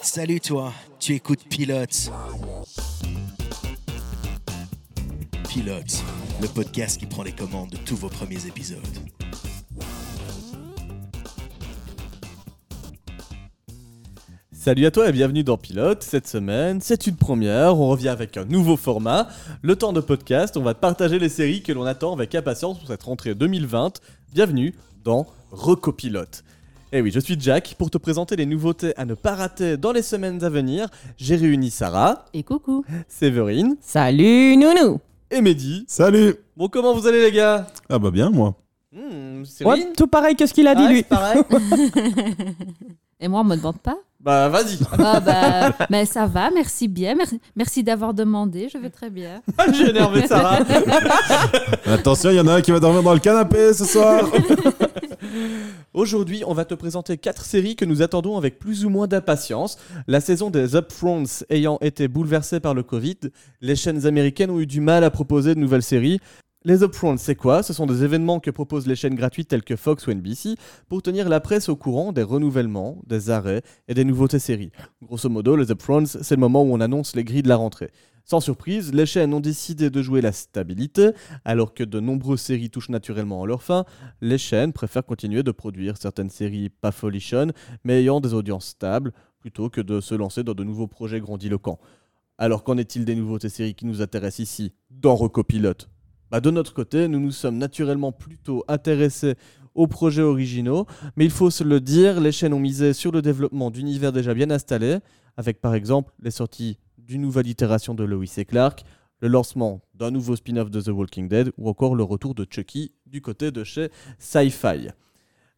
Salut toi, tu écoutes Pilote. Pilote, le podcast qui prend les commandes de tous vos premiers épisodes. Salut à toi et bienvenue dans Pilote. Cette semaine, c'est une première. On revient avec un nouveau format. Le temps de podcast, on va partager les séries que l'on attend avec impatience pour cette rentrée 2020. Bienvenue dans Recopilote. Et oui, je suis Jack. Pour te présenter les nouveautés à ne pas rater dans les semaines à venir, j'ai réuni Sarah, Et coucou. Séverine Salut Nounou. et Mehdi. Salut Bon, comment vous allez les gars? Ah bah bien moi. Séverine Ouais, tout pareil que ce qu'il a dit Ah, lui. c'est pareil Et moi, on me demande pas Bah vas-y. Ah bah, mais ça va, merci bien. Merci, merci d'avoir demandé, je vais très bien. j'ai énervé Sarah. Attention, il y en a un qui va dormir dans le canapé ce soir. Aujourd'hui, on va te présenter quatre séries que nous attendons avec plus ou moins d'impatience. La saison des Upfronts ayant été bouleversée par le Covid, les chaînes américaines ont eu du mal à proposer de nouvelles séries. Les Upfronts, c'est quoi? Ce sont des événements que proposent les chaînes gratuites telles que Fox ou NBC pour tenir la presse au courant des renouvellements, des arrêts et des nouveautés séries. Grosso modo, les Upfronts, c'est le moment où on annonce les grilles de la rentrée. Sans surprise, les chaînes ont décidé de jouer la stabilité, alors que de nombreuses séries touchent naturellement à leur fin, les chaînes préfèrent continuer de produire certaines séries pas folichonnes, mais ayant des audiences stables, plutôt que de se lancer dans de nouveaux projets grandiloquents. Alors qu'en est-il des nouveautés séries qui nous intéressent ici, dans Recopilote. Bah De notre côté, nous nous sommes naturellement plutôt intéressés aux projets originaux, mais il faut se le dire, les chaînes ont misé sur le développement d'univers déjà bien installés, avec par exemple les sorties d'une nouvelle itération de Lois et Clark, le lancement d'un nouveau spin-off de The Walking Dead ou encore le retour de Chucky du côté de chez Sci-Fi.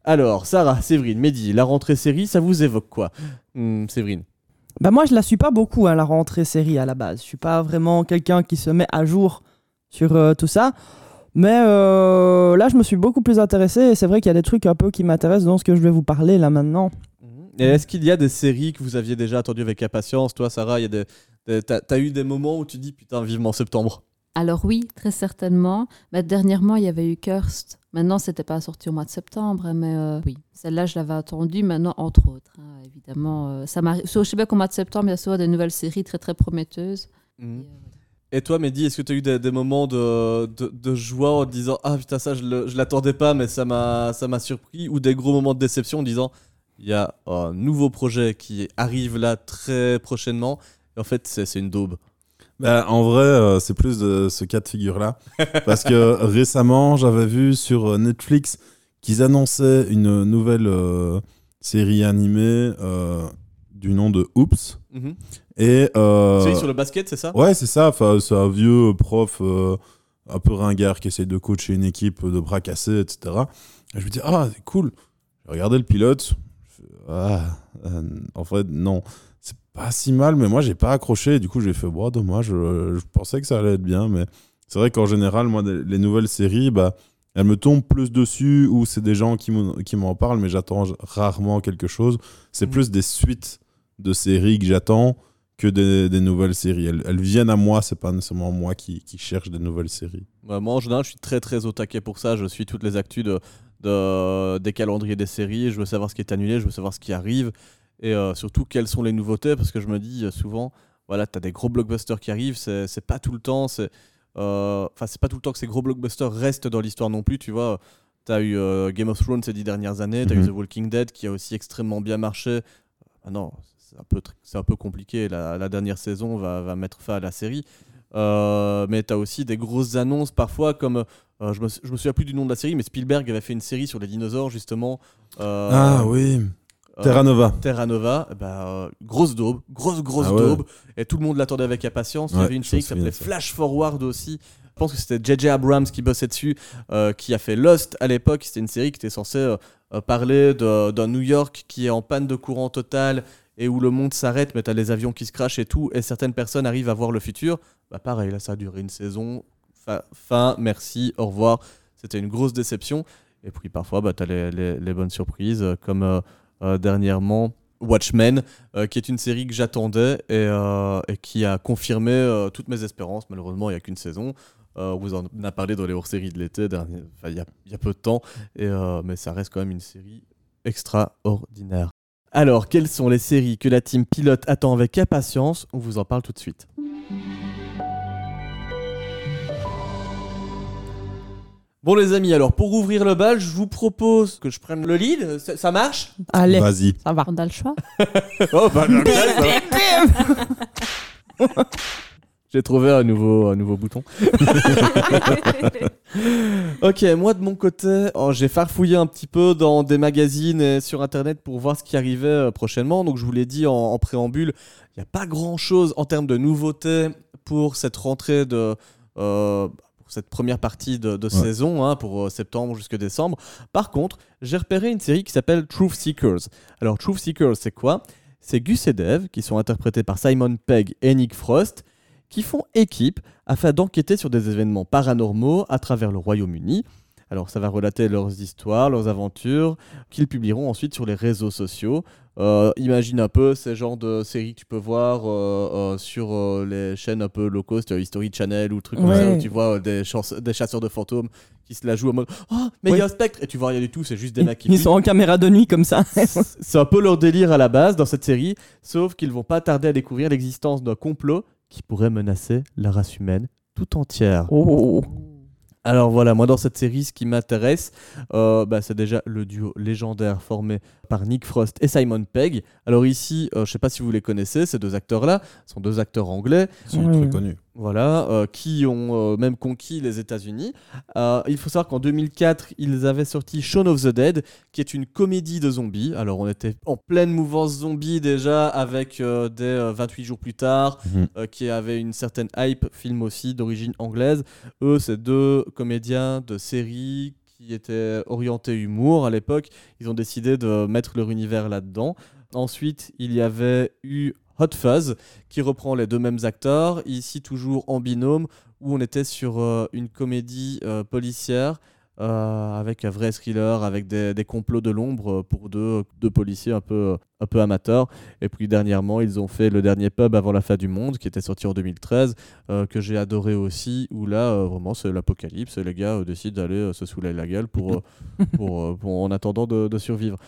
Alors, Sarah, Séverine, Mehdi, la rentrée série, ça vous évoque quoi? Hmm, Séverine Bah moi je la suis pas beaucoup hein, la rentrée série à la base. Je suis pas vraiment quelqu'un qui se met à jour sur euh, tout ça. Mais euh, là je me suis beaucoup plus intéressé et c'est vrai qu'il y a des trucs un peu qui m'intéressent dans ce que je vais vous parler là maintenant. Et est-ce qu'il y a des séries que vous aviez déjà attendues avec impatience? Toi, Sarah, il y a des- t'as, t'as eu des moments où tu dis putain, vivement septembre Alors oui, très certainement. Mais dernièrement, il y avait eu Cursed. Maintenant, c'était pas sorti au mois de septembre, hein, mais euh, oui, celle-là, je l'avais attendue. Maintenant, entre autres, hein, évidemment, euh, ça m'arrive. Sais bien qu'au mois de septembre, il y a souvent des nouvelles séries très très prometteuses. Et, euh, Et toi, Mehdi, est-ce que tu as eu des, des moments de, de, de joie en disant Ah putain, ça, je, l'attendais pas, mais ça m'a, ça m'a surpris Ou des gros moments de déception en disant Il y a un nouveau projet qui arrive là très prochainement. Et en fait, c'est, une daube. Bah, en vrai, euh, c'est plus de ce cas de figure-là. Parce que récemment, j'avais vu sur euh, Netflix qu'ils annonçaient une nouvelle euh, série animée euh, du nom de Oops. Et, euh, Série sur le basket, c'est ça? Ouais, c'est ça. Enfin, c'est un vieux prof un peu ringard qui essaie de coacher une équipe de bras cassés, etc. Et je me dis, ah, c'est cool. J'ai regardé le pilote. Ah, en fait, non. Pas si mal, mais moi, j'ai pas accroché. Du coup, j'ai fait, bon, dommage. Je, je pensais que ça allait être bien, mais c'est vrai qu'en général, moi, les nouvelles séries, bah, elles me tombent plus dessus ou c'est des gens qui m'en parlent, mais j'attends rarement quelque chose. C'est Mm. plus des suites de séries que j'attends que des, des nouvelles séries. Elles, elles viennent à moi, c'est pas nécessairement moi qui, qui cherche des nouvelles séries. Bah, moi, en général, je suis très très au taquet pour ça. Je suis toutes les actus de, de- des calendriers des séries. Je veux savoir ce qui est annulé, je veux savoir ce qui arrive. Et euh, surtout, quelles sont les nouveautés? Parce que je me dis euh, souvent, voilà, tu as des gros blockbusters qui arrivent. C'est c'est pas tout le temps. C'est euh, enfin, c'est pas tout le temps que ces gros blockbusters restent dans l'histoire non plus. Tu vois, tu as eu Game of Thrones ces dix dernières années. Tu as eu Mhm. The Walking Dead qui a aussi extrêmement bien marché. Ah non, c'est un peu, un peu compliqué. La, la dernière saison va, va mettre fin à la série. Euh, mais tu as aussi des grosses annonces parfois comme euh, je, me, je me souviens plus du nom de la série mais Spielberg avait fait une série sur les dinosaures justement Euh, ah oui, Terra Nova. Terra Nova, euh, grosse daube, grosse grosse Ah ouais. daube, et tout le monde l'attendait avec impatience. Il y avait une série qui s'appelait. Flash Forward aussi. Je pense que c'était J.J. Abrams qui bossait dessus, euh, qui a fait Lost à l'époque. C'était une série qui était censée euh, euh, parler d'un New York qui est en panne de courant total et où le monde s'arrête, mais t'as les avions qui se crachent et tout, et certaines personnes arrivent à voir le futur. Bah pareil, là ça a duré une saison. Fin, fin, merci, au revoir. C'était une grosse déception. Et puis parfois, bah, tu as les, les- les bonnes surprises, euh, comme euh, euh, dernièrement Watchmen, euh, qui est une série que j'attendais et, euh, qui a confirmé euh, toutes mes espérances. Malheureusement, il n'y a qu'une saison. Euh, on vous en a parlé dans les hors-séries de l'été, il y a, peu de temps, et, euh, mais ça reste quand même une série extraordinaire. Alors, quelles sont les séries que la team pilote attend avec impatience? On vous en parle tout de suite. Bon les amis, alors pour ouvrir le bal, je vous propose que je prenne le lead. Ça, ça marche? Allez, Vas-y. ça va. On a le choix. Oh bah. J'ai trouvé un nouveau, un nouveau bouton. ok, moi de mon côté, oh, j'ai farfouillé un petit peu dans des magazines et sur internet pour voir ce qui arrivait euh, prochainement. Donc je vous l'ai dit en, en préambule, il n'y a pas grand chose en termes de nouveautés pour cette rentrée de. euh, pour cette première partie de, de saison, hein, pour euh, septembre jusque décembre. Par contre, j'ai repéré une série qui s'appelle Truth Seekers. Alors, Truth Seekers, c'est quoi? C'est Gus et Dave, qui sont interprétés par Simon Pegg et Nick Frost, qui font équipe afin d'enquêter sur des événements paranormaux à travers le Royaume-Uni. Alors ça va relater leurs histoires, leurs aventures, qu'ils publieront ensuite sur les réseaux sociaux. Euh, imagine un peu ces genres de séries que tu peux voir euh, euh, sur les chaînes un peu low cost, History Channel ou trucs comme ça, où tu vois des, chasseurs de fantômes qui se la jouent en mode « Oh, mais il y a un spectre !» Et tu vois rien du tout, c'est juste des mecs qui Ils sont en caméra de nuit comme ça. C'est un peu leur délire à la base dans cette série, sauf qu'ils vont pas tarder à découvrir l'existence d'un complot qui pourrait menacer la race humaine tout entière. Oh. Alors voilà, moi dans cette série, ce qui m'intéresse, euh, bah, c'est déjà le duo légendaire formé par Nick Frost et Simon Pegg. Alors ici, euh, je sais pas si vous les connaissez, ces deux acteurs-là, sont deux acteurs anglais, Ils sont Ouais. très connus. voilà, euh, qui ont euh, même conquis les États-Unis. Euh, il faut savoir qu'en 2004, ils avaient sorti Shaun of the Dead, qui est une comédie de zombies. Alors, on était en pleine mouvance zombie déjà, avec euh, des euh, 28 jours plus tard, Mhm. euh, qui avait une certaine hype, film aussi d'origine anglaise. Eux, c'est deux comédiens de série qui étaient orientés humour à l'époque. Ils ont décidé de mettre leur univers là-dedans. Ensuite, il y avait eu Hot Fuzz, qui reprend les deux mêmes acteurs, ici toujours en binôme, où on était sur euh, une comédie euh, policière. Euh, avec un vrai thriller, avec des, des complots de l'ombre pour deux, deux policiers un peu, un peu amateurs. Et puis dernièrement, ils ont fait le dernier pub avant la fin du monde, qui était sorti en 2013, euh, que j'ai adoré aussi, où là, euh, vraiment, c'est l'apocalypse, et les gars décident d'aller se saouler la gueule pour, pour, pour- en attendant de, de survivre.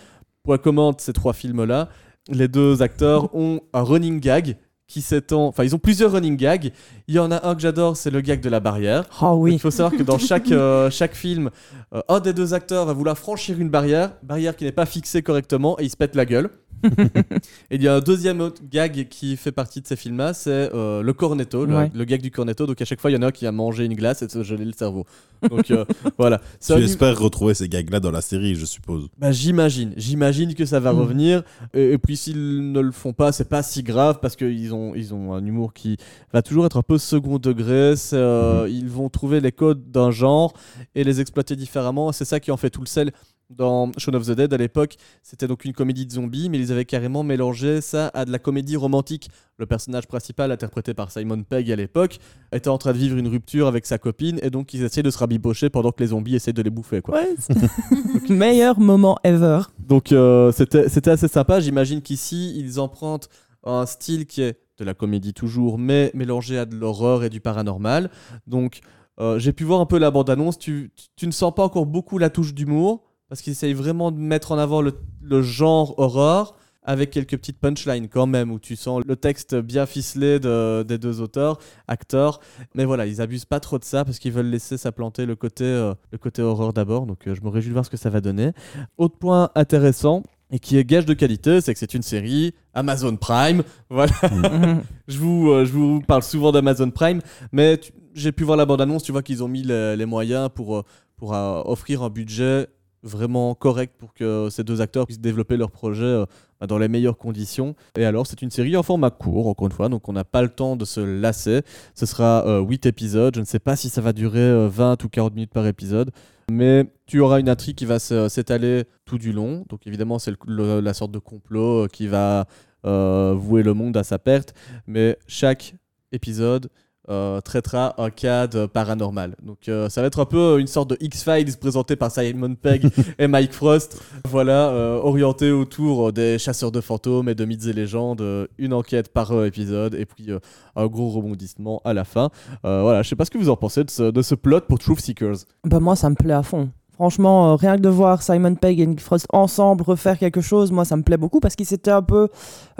Point commun de ces trois films-là, les deux acteurs ont un running gag qui s'étend. Enfin, ils ont plusieurs running gags. Il y en a un que j'adore, c'est le gag de la barrière. Oh Il oui. faut savoir que dans chaque, euh, chaque film, euh, un des deux acteurs va vouloir franchir une barrière, barrière qui n'est pas fixée correctement, et il se pète la gueule. et il y a un deuxième autre gag qui fait partie de ces films-là, c'est euh, le cornetto, le, Ouais. le gag du cornetto. Donc à chaque fois, il y en a un qui a mangé une glace et de se geler le cerveau. Donc euh, voilà. Tu un- espères retrouver ces gags-là dans la série, je suppose. bah, j'imagine, j'imagine que ça va Mm. revenir. Et, et puis s'ils ne le font pas, c'est pas si grave parce qu'ils ont, ils ont un humour qui va toujours être un peu second degré. C'est, euh, Ils vont trouver les codes d'un genre et les exploiter différemment. C'est ça qui en fait tout le sel. Dans Shaun of the Dead à l'époque, c'était donc une comédie de zombies, mais ils avaient carrément mélangé ça à de la comédie romantique. Le personnage principal, interprété par Simon Pegg à l'époque, était en train de vivre une rupture avec sa copine et donc ils essayaient de se rabibocher pendant que les zombies essaient de les bouffer. Quoi. Ouais, c'est- Meilleur moment ever. Donc euh, c'était c'était assez sympa. J'imagine qu'ici, ils empruntent un style qui est de la comédie toujours, mais mélangé à de l'horreur et du paranormal. Donc euh, j'ai pu voir un peu la bande-annonce. Tu, tu- tu ne sens pas encore beaucoup la touche d'humour, parce qu'ils essayent vraiment de mettre en avant le, le genre horreur, avec quelques petites punchlines quand même, où tu sens le texte bien ficelé de- des deux auteurs, acteurs. Mais voilà, ils abusent pas trop de ça, parce qu'ils veulent laisser s'implanter le côté, euh, le côté horreur d'abord. Donc euh, je me réjouis de voir ce que ça va donner. Autre point intéressant et qui est gage de qualité, c'est que c'est une série Amazon Prime. Voilà, Mhm. je vous, euh, je vous parle souvent d'Amazon Prime, mais j'ai pu voir la bande-annonce, tu vois qu'ils ont mis les, les moyens pour, pour offrir un budget vraiment correct pour que ces deux acteurs puissent développer leur projet euh, dans les meilleures conditions. Et alors, c'est une série en format court, encore une fois, donc on n'a pas le temps de se lasser. Ce sera 8 épisodes, je ne sais pas si ça va durer euh, 20 ou 40 minutes par épisode, mais tu auras une intrigue qui va s'étaler tout du long. Donc évidemment, c'est la sorte de complot euh, qui va euh, vouer le monde à sa perte, mais chaque épisode euh, traitera un cas de paranormal. Donc euh, ça va être un peu une sorte de X-Files présenté par Simon Pegg et Mike Frost. Voilà, euh, orienté autour des chasseurs de fantômes et de mythes et légendes, euh, une enquête par euh, épisode et puis euh, un gros rebondissement à la fin. Euh, voilà, je sais pas ce que vous en pensez de ce, de ce plot pour Truth Seekers. Bah moi ça me plaît à fond. Franchement, euh, rien que de voir Simon Pegg et Nick Frost ensemble refaire quelque chose, moi ça me plaît beaucoup parce qu'il s'était un peu.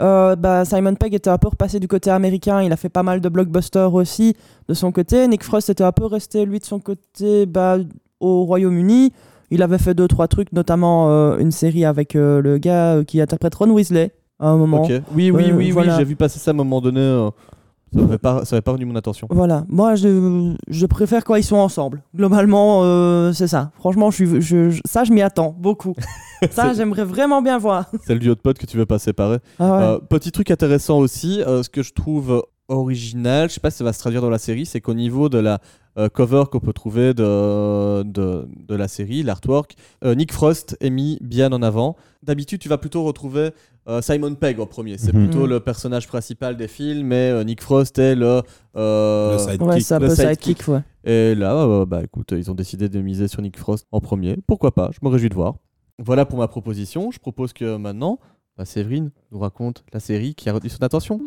euh, bah, Simon Pegg était un peu repassé du côté américain, il a fait pas mal de blockbusters aussi de son côté. Nick Frost était un peu resté lui de son côté bah, au Royaume-Uni. Il avait fait deux trois trucs, notamment euh, une série avec le gars qui interprète Ron Weasley à un moment. Oui, oui, oui, voilà. oui, j'ai vu passer ça à un moment donné. Ça n'avait pas, ça pas retenu mon attention. Voilà, moi je, je préfère quand ils sont ensemble. Globalement, euh, c'est ça. Franchement, je suis, je, je- ça je m'y attends beaucoup. ça, j'aimerais vraiment bien voir. C'est le duo de potes que tu veux pas séparer. Ah ouais. Euh, petit truc intéressant aussi, euh, ce que je trouve original, je sais pas si ça va se traduire dans la série, c'est qu'au niveau de la cover qu'on peut trouver de, de, de la série, l'artwork, Nick Frost est mis bien en avant. D'habitude, tu vas plutôt retrouver Simon Pegg en premier. C'est Mhm. plutôt le personnage principal des films, mais euh, Nick Frost est le. euh, Le sidekick. ouais, c'est un le peu sidekick. sidekick, ouais. Et là, euh, bah écoute, ils ont décidé de miser sur Nick Frost en premier. Pourquoi pas? Je me réjouis de voir. Voilà pour ma proposition. Je propose que maintenant, bah, Séverine nous raconte la série qui a retenu son attention.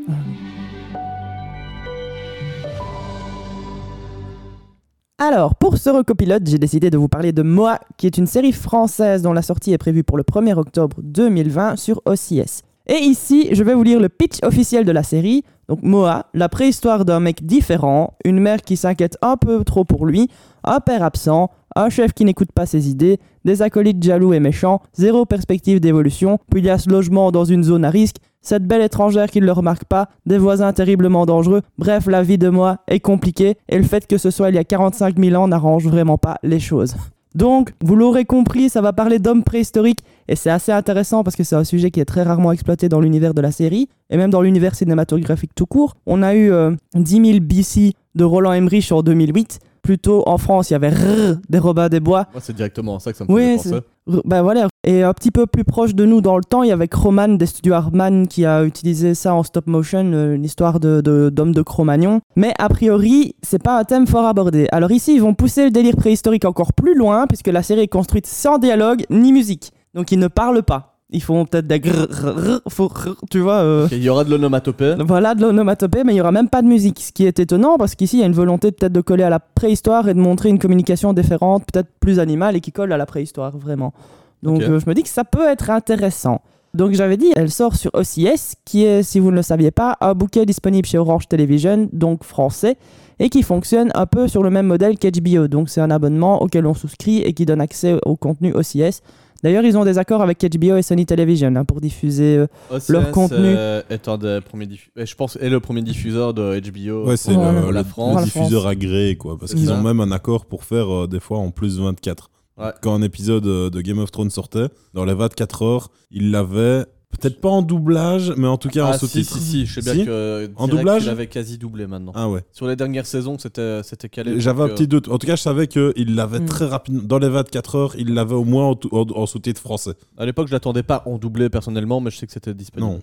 Alors, pour ce recopilote, j'ai décidé de vous parler de Moa, qui est une série française dont la sortie est prévue pour le 1er octobre 2020 sur OCS. Et ici, je vais vous lire le pitch officiel de la série. Donc Moa, la préhistoire d'un mec différent, une mère qui s'inquiète un peu trop pour lui, un père absent, un chef qui n'écoute pas ses idées, des acolytes jaloux et méchants, zéro perspective d'évolution, puis il y a ce logement dans une zone à risque, cette belle étrangère qui ne le remarque pas, des voisins terriblement dangereux, bref, la vie de moi est compliquée et le fait que ce soit il y a 45 000 ans n'arrange vraiment pas les choses. Donc, vous l'aurez compris, ça va parler d'hommes préhistoriques et c'est assez intéressant parce que c'est un sujet qui est très rarement exploité dans l'univers de la série et même dans l'univers cinématographique tout court. On a eu euh, 10 000 BC de Roland Emmerich en 2008. Plutôt en France, il y avait Rrr des Robins des Bois. Moi, c'est directement ça que ça me Oui, fait penser. Bah voilà. Et un petit peu plus proche de nous dans le temps, il y avait Croman des studios Hartman qui a utilisé ça en stop motion, euh, l'histoire de, de, d'hommes de Cro-Magnon. Mais a priori, c'est pas un thème fort abordé. Alors ici, ils vont pousser le délire préhistorique encore plus loin, puisque la série est construite sans dialogue ni musique. Donc ils ne parlent pas. Ils font peut-être des grrr, grrr, grrr, tu vois. euh, Il y aura de l'onomatopée. voilà, de l'onomatopée, mais il y aura même pas de musique. Ce qui est étonnant parce qu'ici, il y a une volonté peut-être de coller à la préhistoire et de montrer une communication différente, peut-être plus animale et qui colle à la préhistoire, vraiment. Donc euh, je me dis que ça peut être intéressant. Donc j'avais dit, elle sort sur OCS, qui est, si vous ne le saviez pas, un bouquet disponible chez Orange Television, donc français, et qui fonctionne un peu sur le même modèle qu'HBO. Donc c'est un abonnement auquel on souscrit et qui donne accès au contenu OCS. D'ailleurs, ils ont des accords avec HBO et Sony Television hein, pour diffuser euh, Leur contenu. euh, est un des premiers diffu- euh, je pense est le premier diffuseur de HBO. Ouais, c'est la le- France. le diffuseur agréé, quoi. Parce qu'ils ont même un accord pour faire euh, des fois en plus 24. Ouais. Quand un épisode euh, de Game of Thrones sortait, dans les 24 heures, ils l'avaient peut-être pas en doublage, mais en tout cas en Ah, si, sous-titres. si, si, je sais bien Si que En direct, doublage il avait quasi doublé maintenant. Ah ouais. Sur les dernières saisons, c'était c'était calé. J'avais un donc, petit doute. En tout cas, je savais qu'il l'avait Mm. très rapidement. Dans les 24 heures, il l'avait au moins en, tou- en- en sous-titres français. euh, À l'époque, je l'attendais pas en doublé personnellement, mais je sais que c'était disponible. Non.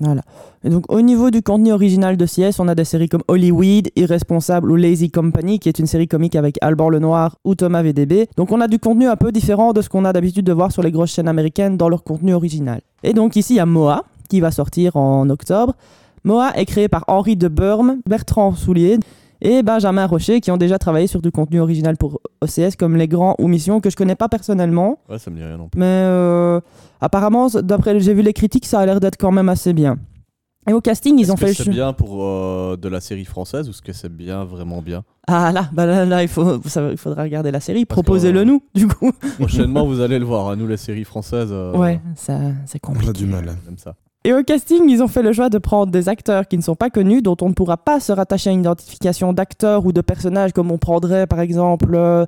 Voilà. Et donc, au niveau du contenu original de CS, on a des séries comme Hollywood, Irresponsable ou Lazy Company, qui est une série comique avec Alban Lenoir ou Thomas VDB. Donc, on a du contenu un peu différent de ce qu'on a d'habitude de voir sur les grosses chaînes américaines dans leur contenu original. Et donc, ici, il y a Moa, qui va sortir en octobre. Moa est créé par Henri de Burme, Bertrand Soulier et Benjamin Rocher, qui ont déjà travaillé sur du contenu original pour OCS, comme Les Grands ou Mission, que je connais pas personnellement. Ouais, ça me dit rien non plus. Mais euh, apparemment, d'après j'ai vu les critiques, ça a l'air d'être quand même assez bien. Et au casting, ils ont que fait le c'est bien pour euh, de la série française ou est-ce que c'est bien, vraiment bien? Ah là, bah là, là, il, faut, ça- il faudra regarder la série. Proposez-le euh, nous, du coup. Prochainement, vous allez le voir. hein, Nous, les séries françaises. euh, Ouais, ça, c'est on compliqué. a du mal. Comme ça. Et au casting, ils ont fait le choix de prendre des acteurs qui ne sont pas connus, dont on ne pourra pas se rattacher à une identification d'acteur ou de personnage, comme on prendrait par exemple euh,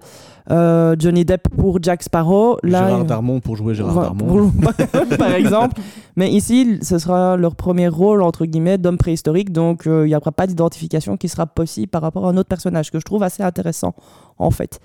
euh, Johnny Depp pour Jack Sparrow. Gérard euh, Darmon pour jouer Gérard Darmon. pour- par exemple. Mais ici, ce sera leur premier rôle, entre guillemets, d'homme préhistorique. Donc, euh, il n'y aura pas d'identification qui sera possible par rapport à un autre personnage, que je trouve assez intéressant, en fait.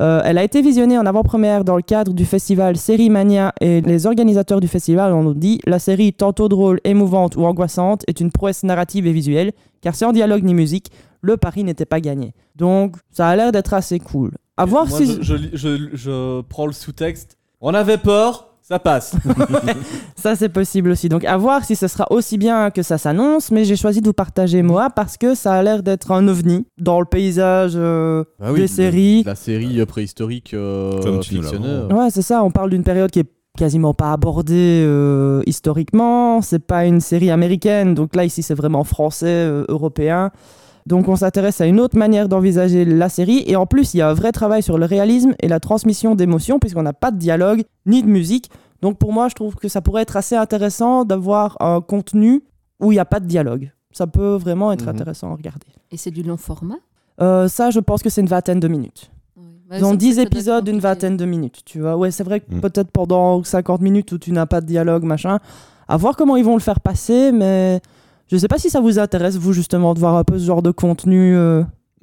Euh, elle a été visionnée en avant-première dans le cadre du festival Série Mania et les organisateurs du festival ont dit la série, tantôt drôle, émouvante ou angoissante, est une prouesse narrative et visuelle, car sans dialogue ni musique, le pari n'était pas gagné. Donc, ça a l'air d'être assez cool. À voir Moi, si. je, je lis- je- je prends le sous-texte. On avait peur, Ça passe. Ça, c'est possible aussi. Donc, à voir si ce sera aussi bien que ça s'annonce. Mais j'ai choisi de vous partager Moa parce que ça a l'air d'être un ovni dans le paysage euh, Ah oui, des séries. La série euh, préhistorique euh, Comme fictionnelle. Ouais, c'est ça. On parle d'une période qui est quasiment pas abordée euh, historiquement. C'est pas une série américaine. Donc là, ici, c'est vraiment français, euh, européen. Donc on s'intéresse à une autre manière d'envisager la série. Et en plus, il y a un vrai travail sur le réalisme et la transmission d'émotions, puisqu'on n'a pas de dialogue ni de musique. Donc pour moi, je trouve que ça pourrait être assez intéressant d'avoir un contenu où il n'y a pas de dialogue. Ça peut vraiment être Mhm. intéressant à regarder. Et c'est du long format? Euh, ça, je pense que c'est une vingtaine de minutes. Ils ont ça- 10 ça doit être épisodes d'une vingtaine de minutes, tu vois. Ouais, c'est vrai que Mm. peut-être pendant 50 minutes où tu n'as pas de dialogue, machin, à voir comment ils vont le faire passer, mais je sais pas si ça vous intéresse, vous, justement, de voir un peu ce genre de contenu. euh.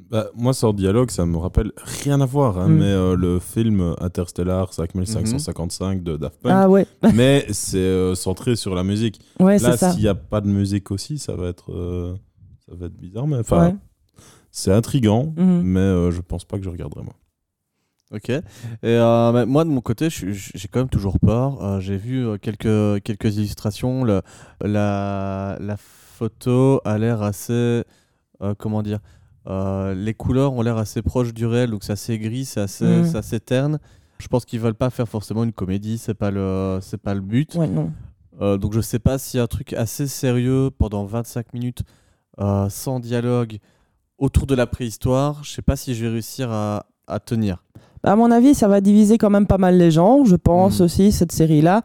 Bah, moi, sans dialogue, ça me rappelle rien à voir. hein, Mm. Mais euh, le film Interstellar 5555 de Daft Punk. Ah ouais, Mais c'est euh, centré sur la musique. ouais, Là, c'est ça. s'il n'y a pas de musique aussi, ça va être, euh, ça va être bizarre. Mais enfin, Ouais. c'est intriguant. Mhm. Mais euh, je pense pas que je regarderai moi. Ok. Et euh, bah, moi, de mon côté, j'ai quand même toujours peur. Euh, j'ai vu quelques, quelques illustrations. Le- la, la photo a l'air assez. euh, comment dire euh, Les couleurs ont l'air assez proches du réel, donc c'est assez gris, c'est assez, Mm. c'est assez terne. Je pense qu'ils veulent pas faire forcément une comédie, c'est pas le, c'est pas le but. Ouais, non. Euh, donc je sais pas a un truc assez sérieux pendant 25 minutes sans dialogue autour de la préhistoire. Je sais pas si je vais réussir à, à tenir. À mon avis, ça va diviser quand même pas mal les gens, je pense Mhm. aussi, cette série-là.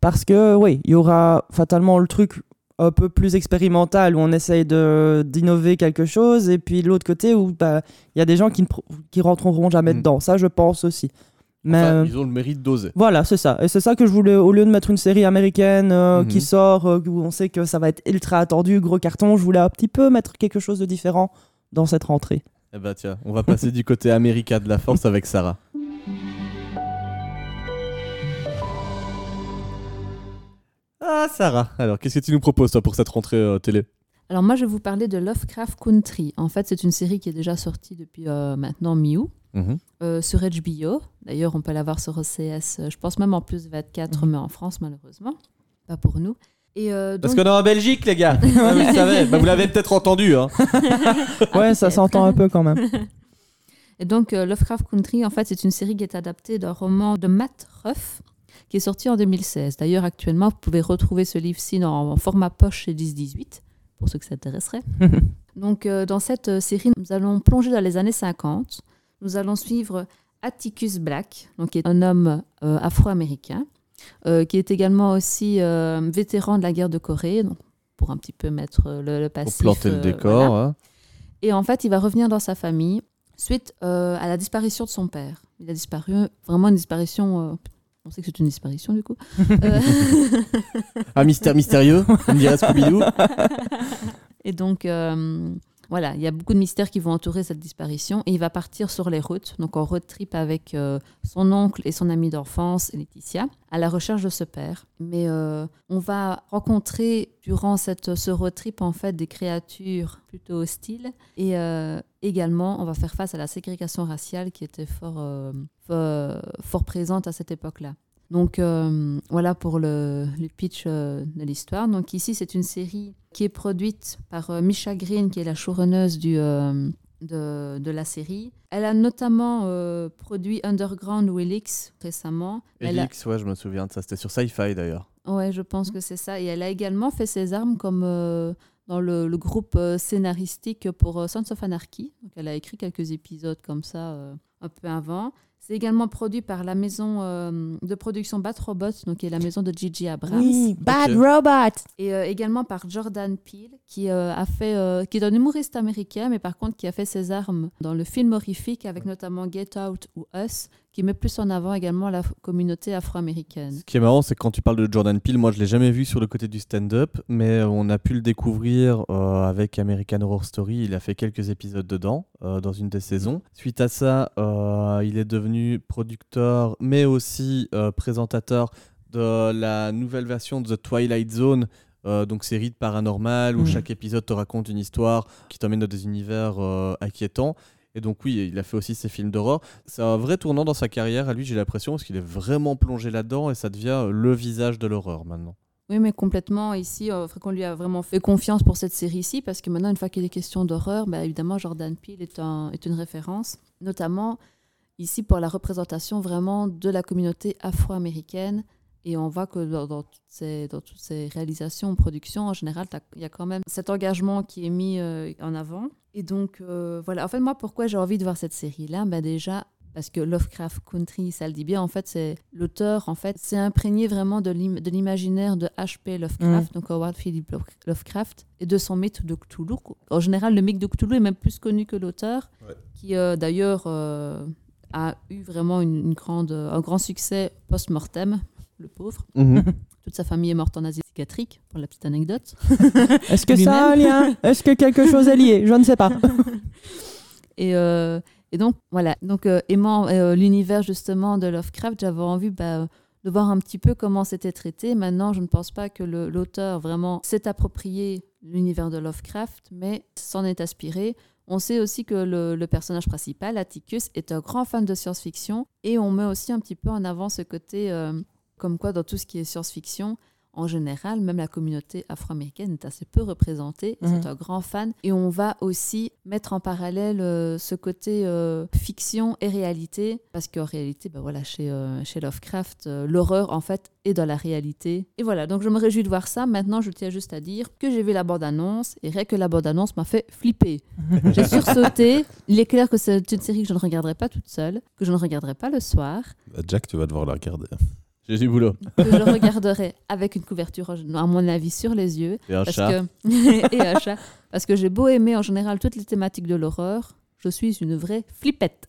Parce que, oui, il y aura fatalement le truc un peu plus expérimental où on essaye de- d'innover quelque chose, et puis l'autre côté où bah, il y a des gens qui ne qui rentreront jamais Mhm. dedans. Ça, je pense aussi. Mais Enfin, euh, ils ont le mérite d'oser. voilà, c'est ça. Et c'est ça que je voulais, au lieu de mettre une série américaine euh, Mhm. qui sort, euh, où on sait que ça va être ultra attendu, gros carton, je voulais un petit peu mettre quelque chose de différent dans cette rentrée. Eh bah tiens, on va passer du côté America de la force avec Sarah. Ah Sarah, alors qu'est-ce que tu nous proposes toi pour cette rentrée euh, télé? Alors moi, je vais vous parler de Lovecraft Country. En fait, c'est une série qui est déjà sortie depuis euh, maintenant mi-août euh, sur HBO. D'ailleurs, on peut la voir sur OCS, je pense même en plus 24, Mhm. mais en France, malheureusement. Pas pour nous. Et euh, Parce donc- qu'on est en Belgique les gars, Ah, vous le savez, Bah, vous l'avez peut-être entendu. Hein. Ouais, ça s'entend un peu quand même. Et donc, euh, Lovecraft Country, en fait, c'est une série qui est adaptée d'un roman de Matt Ruff, qui est sorti en 2016. D'ailleurs, actuellement, vous pouvez retrouver ce livre-ci en format poche chez 10-18, pour ceux que ça intéresserait. donc, euh, dans cette euh, série, nous allons plonger dans les années 50. Nous allons suivre Atticus Black, donc, qui est un homme euh, afro-américain, euh, qui est également aussi vétéran de la guerre de Corée, donc, pour un petit peu mettre le, le Pour passif. planter le décor. voilà. hein. Et en fait, il va revenir dans sa famille suite à la disparition de son père. Il a disparu, vraiment une disparition. On sait que c'est une disparition du coup. Euh, Un mystère mystérieux, on dirait Scooby-Doo. et donc, euh, voilà, il y a beaucoup de mystères qui vont entourer cette disparition. Et il va partir sur les routes, donc en road trip avec euh, son oncle et son amie d'enfance, Laetitia, à la recherche de ce père. Mais euh, on va rencontrer durant cette, ce road trip en fait des créatures plutôt hostiles. Et euh, également, on va faire face à la ségrégation raciale qui était fort, fort présente à cette époque-là. Donc euh, voilà pour le, le pitch euh, de l'histoire. Donc ici, c'est une série qui est produite par euh, Misha Green, qui est la showrunneuse du, euh, de, de la série. Elle a notamment produit Underground ou Elix récemment. Elle a- Elix, ouais, je me souviens de ça, c'était sur Sci-Fi d'ailleurs. Ouais, je pense que c'est ça. Et elle a également fait ses armes comme dans le, le groupe scénaristique pour Sons of Anarchy. Donc, elle a écrit quelques épisodes comme ça un peu avant. C'est également produit par la maison euh, de production Bat Robots, donc qui est la maison de Gigi Abrams. Oui, Bad. Robot. Et euh, également par Jordan Peele, qui euh, a fait, euh, qui est un humoriste américain, mais par contre qui a fait ses armes dans le film horrifique, avec notamment Get Out ou Us, qui met plus en avant également la communauté afro-américaine. Ce qui est marrant, c'est que quand tu parles de Jordan Peele, moi je l'ai jamais vu sur le côté du stand-up, mais on a pu le découvrir euh, avec American Horror Story. Il a fait quelques épisodes dedans, euh, dans une des saisons. Suite à ça, euh, il est devenu producteur, mais aussi euh, présentateur de la nouvelle version de The Twilight Zone. euh, donc série de paranormal où chaque épisode te raconte une histoire qui t'emmène dans des univers euh, inquiétants. Et donc oui, il a fait aussi ses films d'horreur. C'est un vrai tournant dans sa carrière, à lui j'ai l'impression, parce qu'il est vraiment plongé là-dedans et ça devient le visage de l'horreur maintenant. Oui, mais complètement. Ici, euh, qu'on lui a vraiment fait confiance pour cette série-ci, parce que maintenant, une fois qu'il est question d'horreur, bah, évidemment, Jordan Peele est, un, est une référence, notamment ici pour la représentation vraiment de la communauté afro-américaine. Et on voit que dans, dans toutes, ces, dans toutes ces réalisations, productions, en général, il y a quand même cet engagement qui est mis euh, en avant. Et donc, euh, voilà. En fait, moi, pourquoi j'ai envie de voir cette série-là? Ben Déjà, parce que Lovecraft Country, ça le dit bien, en fait, c'est l'auteur, en fait, c'est imprégné vraiment de l'im- de l'imaginaire de H.P. Lovecraft, donc Howard Philip Love- Lovecraft, et de son mythe de Cthulhu. En général, le mythe de Cthulhu est même plus connu que l'auteur, Ouais. qui euh, d'ailleurs euh, a eu vraiment une, une grande, un grand succès post-mortem, le pauvre. Toute sa famille est morte en asile psychiatrique, pour la petite anecdote. Est-ce que ça a un lien? Est-ce que quelque chose est lié? Je ne sais pas. Et, euh, et donc, voilà. Donc, euh, aimant euh, l'univers justement de Lovecraft, j'avais envie bah, de voir un petit peu comment c'était traité. Maintenant, je ne pense pas que l'auteur vraiment s'est approprié l'univers de Lovecraft, mais s'en est aspiré. On sait aussi que le, personnage principal, Atticus, est un grand fan de science-fiction et on met aussi un petit peu en avant ce côté, euh, comme quoi dans tout ce qui est science-fiction, en général, même la communauté afro-américaine est assez peu représentée. Mhm. C'est un grand fan. Et on va aussi mettre en parallèle euh, ce côté euh, fiction et réalité. Parce qu'en réalité, ben voilà, chez, euh, chez Lovecraft, euh, l'horreur, en fait, est dans la réalité. Et voilà, donc je me réjouis de voir ça. Maintenant, je tiens juste à dire que j'ai vu la bande-annonce. Et rien que la bande-annonce m'a fait flipper. j'ai sursauté. Il est clair que c'est une série que je ne regarderai pas toute seule, que je ne regarderai pas le soir, Bah, Jack, tu vas devoir la regarder. J'ai du boulot. que je regarderai avec une couverture, à mon avis, sur les yeux. Et un Parce chat. que... et un chat. Parce que j'ai beau aimer en général toutes les thématiques de l'horreur, je suis une vraie flippette.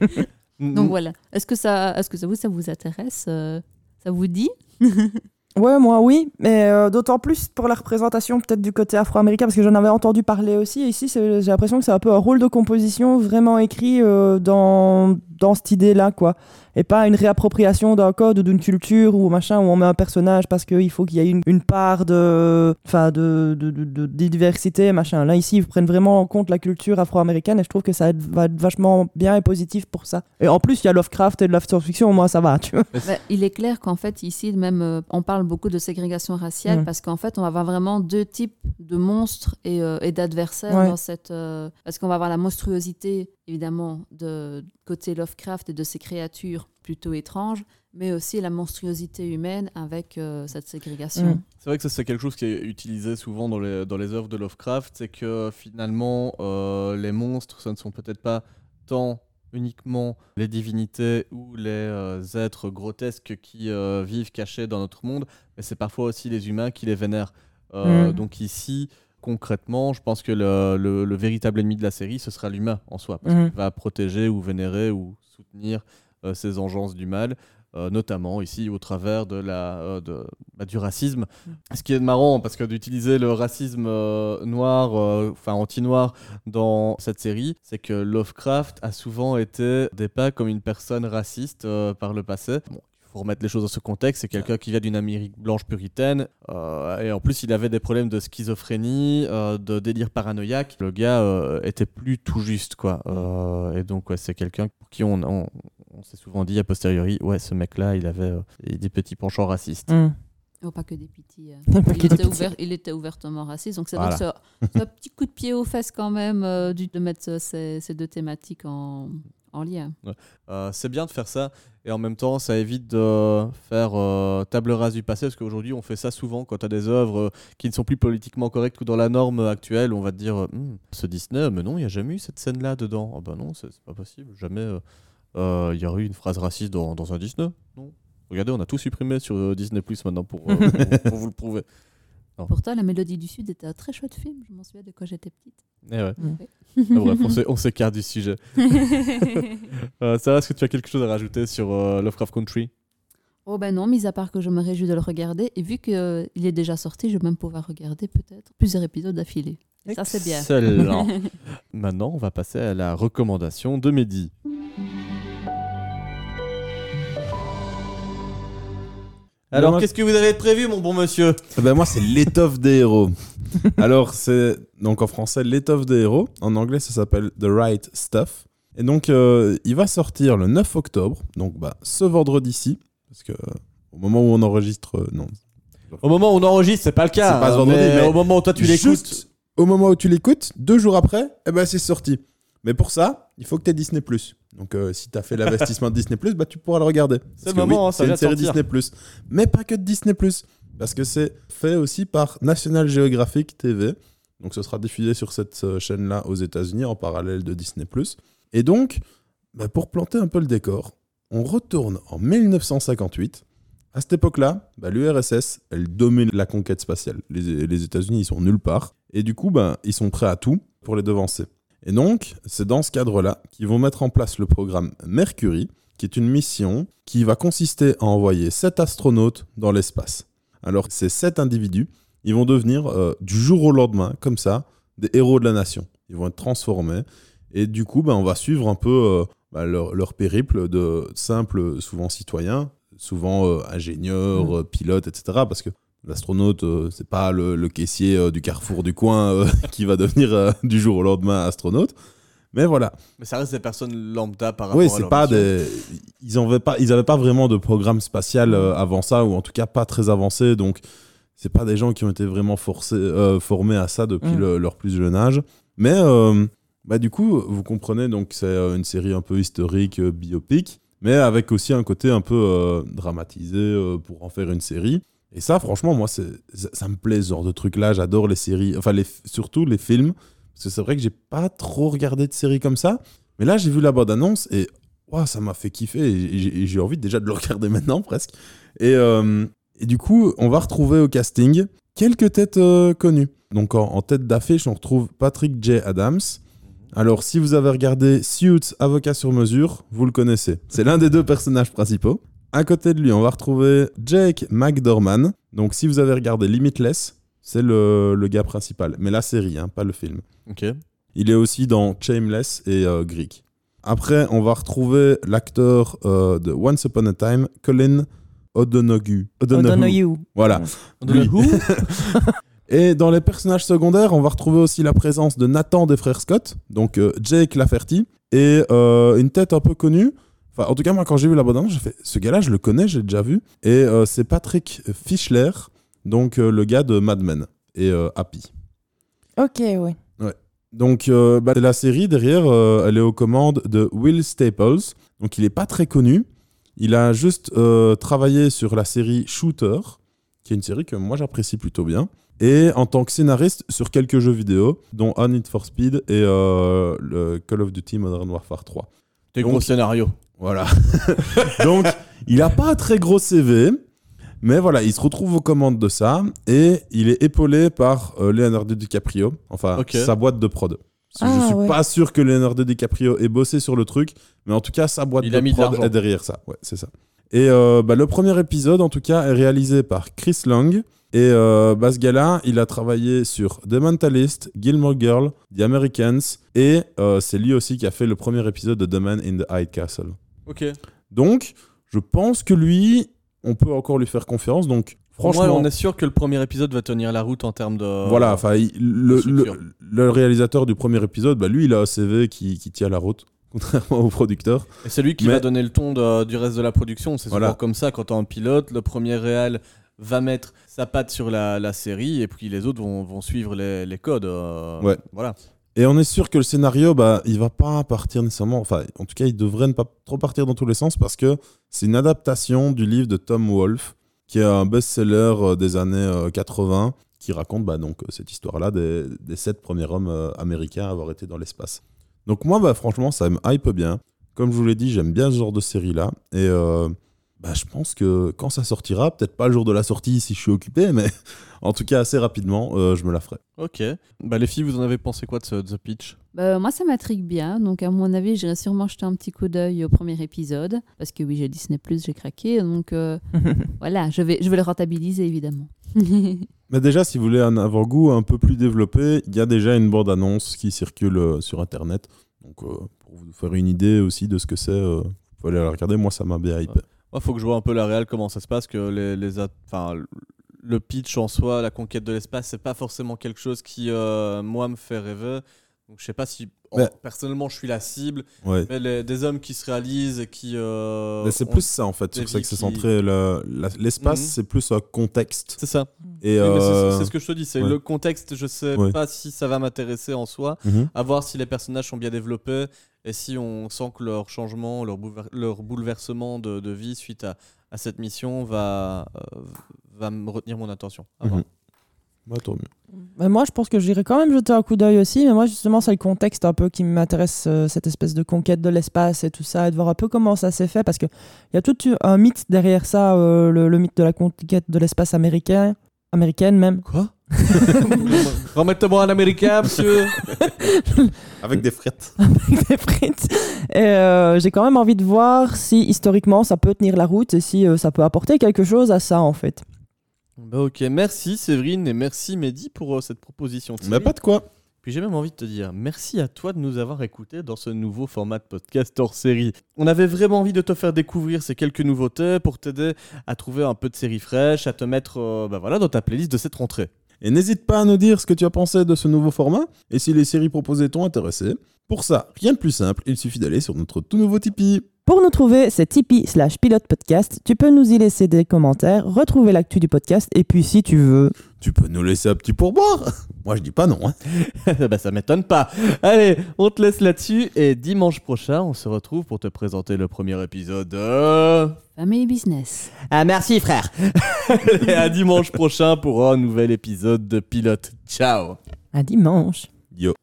Donc voilà. Est-ce que ça, est-ce que ça vous, ça vous intéresse euh, Ça vous dit? Ouais, moi oui, mais euh, d'autant plus pour la représentation peut-être du côté afro-américain, parce que j'en avais entendu parler aussi. Ici, j'ai l'impression que c'est un peu un rôle de composition vraiment écrit euh, dans, dans cette idée-là, quoi. Et pas une réappropriation d'un code ou d'une culture ou machin où on met un personnage parce qu'il faut qu'il y ait une, part de, enfin, de- de diversité, machin. Là, ici, ils prennent vraiment en compte la culture afro-américaine et je trouve que ça va être vachement bien et positif pour ça. Et en plus, il y a Lovecraft et de la science-fiction, moi, ça va, tu vois. Bah, Il est clair qu'en fait, ici, même, euh, on parle beaucoup de ségrégation raciale Mm. parce qu'en fait, on va avoir vraiment deux types de monstres et, euh, et d'adversaires Ouais. dans cette. euh, parce qu'on va avoir la monstruosité, évidemment, de côté Lovecraft et de ces créatures plutôt étranges, mais aussi la monstruosité humaine avec euh, cette ségrégation. Mm. C'est vrai que ça c'est quelque chose qui est utilisé souvent dans les, dans les œuvres de Lovecraft, c'est que finalement euh, les monstres, ce ne sont peut-être pas tant uniquement les divinités ou les euh, êtres grotesques qui euh, vivent cachés dans notre monde, mais c'est parfois aussi les humains qui les vénèrent. Euh, Mm. Donc ici, concrètement, je pense que le, le- le véritable ennemi de la série, ce sera l'humain en soi, parce Mhm. qu'il va protéger ou vénérer ou soutenir ces engences du mal. Euh, notamment ici au travers de la, euh, de, bah, du racisme. Ce qui est marrant, parce que d'utiliser le racisme euh, noir, enfin anti-noir, dans cette série, c'est que Lovecraft a souvent été dépeint comme une personne raciste par le passé. Bon, il faut remettre les choses dans ce contexte, c'est quelqu'un qui vient d'une Amérique blanche puritaine, euh, et en plus il avait des problèmes de schizophrénie, euh, de délire paranoïaque. Le gars euh, était plus tout juste, quoi. Et donc ouais, c'est quelqu'un pour qui on, on, on s'est souvent dit a posteriori, ouais, ce mec-là, il avait euh, des petits penchants racistes. Mm. Oh, pas que des petits. euh. Il, que des était petits. ouvert- il était ouvertement raciste. Donc c'est Voilà. ce, ce petit coup de pied aux fesses quand même euh, de mettre euh, ces, ces deux thématiques en, en lien. Euh, c'est bien de faire ça et en même temps ça évite de faire euh, table rase du passé parce qu'aujourd'hui on fait ça souvent quand tu as des œuvres euh, qui ne sont plus politiquement correctes ou dans la norme actuelle. On va te dire Hmm, ce Disney mais non il n'y a jamais eu cette scène là dedans. Ah bah non c'est c'est pas possible. Jamais euh, euh, il y aurait eu une phrase raciste dans, dans un Disney. Non. Regardez on a tout supprimé sur Disney Plus maintenant pour, euh, pour- pour vous le prouver Pourtant, La Mélodie du Sud était un très chouette film. Je m'en souviens de quand j'étais petite. Eh ouais. Mm. Ah, bref on s'é- on s'écarte du sujet euh, Sarah est-ce que tu as quelque chose à rajouter sur euh, Lovecraft Country? Oh ben non, mis à part que je me réjouis de le regarder. Et vu qu'il est déjà sorti, je vais même pouvoir regarder peut-être plusieurs épisodes d'affilée. Et Ça, c'est bien. Excellent. Maintenant, on va passer à la recommandation de Mehdi. Alors, moi- qu'est-ce que vous avez prévu, mon bon monsieur Eh ben moi, c'est l'étoffe des héros. Alors, c'est donc en français l'étoffe des héros. En anglais, ça s'appelle The Right Stuff. Et donc, euh, il va sortir le 9 octobre, donc bah, ce vendredi-ci, parce que euh, au moment où on enregistre, euh, non. Au moment où on enregistre, c'est pas le cas. C'est pas ce hein, vendredi, mais, mais au moment où toi tu l'écoutes. au moment où tu l'écoutes, deux jours après, eh ben c'est sorti. Mais pour ça, il faut que tu aies Disney+. Donc, euh, si tu as fait l'investissement de Disney+, bah, tu pourras le regarder. C'est le que moment, oui, hein, ça c'est une série. Disney+. Mais pas que de Disney+. Parce que c'est fait aussi par National Geographic TV. Donc, ce sera diffusé sur cette euh, chaîne-là aux États-Unis en parallèle de Disney+. Et donc, bah, pour planter un peu le décor, on retourne en 1958. À cette époque-là, bah, l'URSS, elle domine la conquête spatiale. Les, les États-Unis, ils sont nulle part. Et du coup, bah, ils sont prêts à tout pour les devancer. Et donc, c'est dans ce cadre-là qu'ils vont mettre en place le programme Mercury, qui est une mission qui va consister à envoyer sept astronautes dans l'espace. Alors, ces sept individus, ils vont devenir euh, du jour au lendemain, comme ça, des héros de la nation. Ils vont être transformés. Et du coup, bah, on va suivre un peu euh, bah, leur, leur périple de simples, souvent citoyens, souvent euh, ingénieurs, Mm. euh, pilotes, etc. Parce que l'astronaute, euh, c'est pas le, le caissier euh, du carrefour du coin euh, qui va devenir euh, du jour au lendemain astronaute. Mais voilà. Mais ça reste des personnes lambda par rapport Oui, à c'est pas mission. des. Ils n'avaient pas, ils avaient pas vraiment de programme spatial euh, avant ça, ou en tout cas pas très avancé. Donc, c'est pas des gens qui ont été vraiment forcés, euh, formés à ça depuis Mm. le- leur plus jeune âge. Mais euh, bah, du coup, vous comprenez, donc c'est euh, une série un peu historique, euh, biopic, mais avec aussi un côté un peu euh, dramatisé euh, pour en faire une série. Et ça, franchement, moi, ça, me plaît ce genre de truc-là. J'adore les séries, enfin, surtout les films. Parce que c'est vrai que j'ai pas trop regardé de séries comme ça. Mais là, j'ai vu la bande-annonce et ouah, ça m'a fait kiffer. Et j'ai- envie déjà de le regarder maintenant, presque. Et, euh, et du coup, on va retrouver au casting quelques têtes euh, connues. Donc, en, en tête d'affiche, on retrouve Patrick J. Adams. Alors, si vous avez regardé Suits, Avocat sur mesure, vous le connaissez. C'est l'un des deux personnages principaux. À côté de lui, on va retrouver Jake McDorman. Donc, si vous avez regardé Limitless, c'est le, le gars principal. Mais la série, hein, pas le film. Ok. Il est aussi dans Shameless et euh, Greek. Après, on va retrouver l'acteur euh, de Once Upon a Time, Colin O'Donoghue. O'Donoghue. Voilà. Who Et dans les personnages secondaires, on va retrouver aussi la présence de Nathan des frères Scott, donc euh, Jake Lafferty, et euh, une tête un peu connue. Enfin, en tout cas, moi, quand j'ai vu la bande j'ai fait ce gars-là, je le connais, j'ai déjà vu. Et euh, c'est Patrick Fischler, donc euh, le gars de Mad Men et euh, Happy. Ok, oui. Donc, bah, la série derrière, elle est aux commandes de Will Staples. Donc, il n'est pas très connu. Il a juste travaillé sur la série Shooter, qui est une série que moi j'apprécie plutôt bien. Et en tant que scénariste sur quelques jeux vidéo, dont On Need for Speed et le Call of Duty Modern Warfare 3. Donc- gros scénarios. Voilà. Donc, il n'a pas un très gros CV, mais voilà, il se retrouve aux commandes de ça et il est épaulé par euh, Leonardo DiCaprio, enfin sa boîte de prod. Ah, je suis ouais. pas sûr que Leonardo DiCaprio ait bossé sur le truc, mais en tout cas, sa boîte Il de a prod est derrière ça. Ouais, c'est ça. Et euh, bah, le premier épisode, en tout cas, est réalisé par Chris Long. Et euh, bah, ce gars-là, il a travaillé sur The Mentalist, Gilmore Girl, The Americans, et euh, c'est lui aussi qui a fait le premier épisode de The Man in the High Castle. Ok. Donc, je pense que lui, on peut encore lui faire confiance. Donc, Franchement, on est sûr que le premier épisode va tenir la route en termes de. voilà, enfin, le, le, le réalisateur du premier épisode, bah, lui, il a un CV qui, qui tient la route, contrairement au producteur. Et c'est lui qui Mais- va donner le ton de- du reste de la production. C'est souvent comme ça quand t'es un pilote, le premier réal va mettre sa patte sur la, la série et puis les autres vont, vont suivre les, les codes. euh, Ouais. Voilà. Et on est sûr que le scénario, bah, il va pas partir nécessairement. Enfin, en tout cas, il devrait ne pas trop partir dans tous les sens parce que c'est une adaptation du livre de Tom Wolfe, qui est un best-seller euh, des années euh, 80, qui raconte bah, donc euh, cette histoire-là des, des sept premiers hommes euh, américains à avoir été dans l'espace. Donc moi, bah, franchement, ça me hype bien. Comme je vous l'ai dit, j'aime bien ce genre de série-là. Et euh, bah, je pense que quand ça sortira, peut-être pas le jour de la sortie si je suis occupé, mais en tout cas assez rapidement, euh, je me la ferai. Ok. Bah, les filles, vous en avez pensé quoi de ce The Pitch? Bah, moi, ça m'intrigue bien. Donc, à mon avis, j'irai sûrement jeter un petit coup d'œil au premier épisode. Parce que oui, j'ai Disney, j'ai craqué. Donc, euh, voilà, je vais, je vais le rentabiliser, évidemment. Mais déjà, si vous voulez un avant-goût un peu plus développé, il y a déjà une bande-annonce qui circule euh, sur Internet. Donc, euh, pour vous faire une idée aussi de ce que c'est, euh, vous pouvez aller la regarder. Moi, ça m'a bien hypé. Il faut que je vois un peu la réelle, comment ça se passe, que les, les enfin, le pitch en soi, la conquête de l'espace, c'est pas forcément quelque chose qui, euh, moi, me fait rêver. Donc je sais pas si, Mais- personnellement, je suis la cible, Ouais. mais les- des hommes qui se réalisent et qui... euh, Mais c'est plus ça en fait, sur ça que c'est centré. le- L'espace, Mhm. c'est plus un contexte. C'est ça. Et c'est- euh, c'est ce que je te dis, c'est ouais. le contexte, je sais Ouais. pas si ça va m'intéresser en soi, mhm. à voir si les personnages sont bien développés et si on sent que leur changement, leur, boulever- leur bouleversement de, de vie suite à, à cette mission va, euh, va me retenir mon attention. À. Mhm. Bah, tant mieux. Mais moi, je pense que j'irai quand même jeter un coup d'œil aussi. Mais moi, justement, c'est le contexte un peu qui m'intéresse, euh, cette espèce de conquête de l'espace et tout ça, et de voir un peu comment ça s'est fait. Parce qu'il y a tout un mythe derrière ça, euh, le, le mythe de la conquête de l'espace américain, américaine même. Quoi? Remettez-moi un américain, monsieur Avec des frettes. avec des frites. Et euh, j'ai quand même envie de voir si historiquement ça peut tenir la route et si euh, ça peut apporter quelque chose à ça en fait. Bah ok, merci Séverine et merci Mehdi pour euh, cette proposition. Mais série. pas de quoi. Puis j'ai même envie de te dire merci à toi de nous avoir écoutés dans ce nouveau format de podcast hors série. On avait vraiment envie de te faire découvrir ces quelques nouveautés pour t'aider à trouver un peu de séries fraîches, à te mettre euh, bah voilà, dans ta playlist de cette rentrée. Et n'hésite pas à nous dire ce que tu as pensé de ce nouveau format et si les séries proposées t'ont intéressé. Pour ça, rien de plus simple, il suffit d'aller sur notre tout nouveau Tipeee. Pour nous trouver, c'est Tipeee slash pilote podcast. Tu peux nous y laisser des commentaires, retrouver l'actu du podcast et puis si tu veux. Tu peux nous laisser un petit pourboire. Moi, je dis pas non. hein. bah ça m'étonne pas. Allez, on te laisse là-dessus et dimanche prochain, on se retrouve pour te présenter le premier épisode. de- Family business. Ah merci frère et à dimanche prochain pour un nouvel épisode de Pilote. Ciao À dimanche Yo.